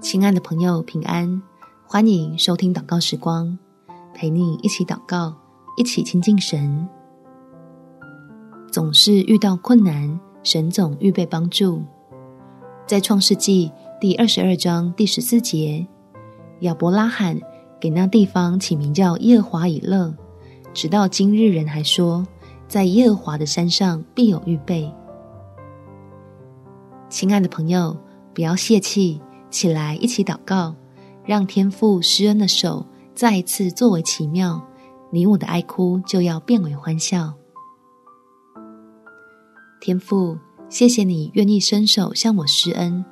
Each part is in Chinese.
亲爱的朋友，平安！欢迎收听祷告时光，陪你一起祷告，一起亲近神。总是遇到困难，神总预备帮助。在创世纪第二十二章第十四节，亚伯拉罕给那地方起名叫耶和华以勒，直到今日人还说，在耶和华的山上必有预备。亲爱的朋友，不要泄气。起来，一起祷告，让天父施恩的手再一次作为奇妙，你我的哀哭就要变为欢笑。天父，谢谢你愿意伸手向我施恩，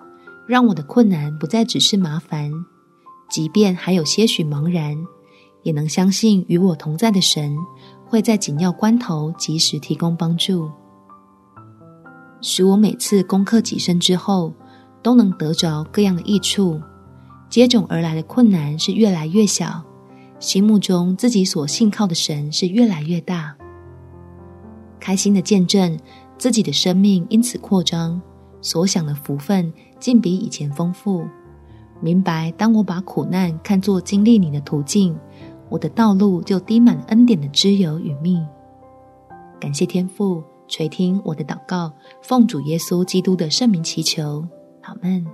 让我的困难不再只是麻烦，即便还有些许茫然，也能相信与我同在的神会在紧要关头及时提供帮助，使我每次攻克己身之后，都能得着各样的益处，接踵而来的困难是越来越小，心目中自己所信靠的神是越来越大。开心的见证自己的生命因此扩张，所享的福分竟比以前丰富。明白，当我把苦难看作经历你的途径，我的道路就滴满恩典的脂油与蜜。感谢天父垂听我的祷告，奉主耶稣基督的圣名祈求。阿门，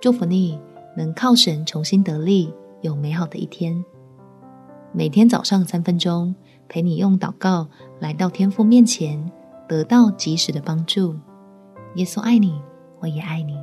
祝福你能靠神重新得力，有美好的一天。每天早上三分钟，陪你用祷告来到天父面前，得到及时的帮助。耶稣爱你，我也爱你。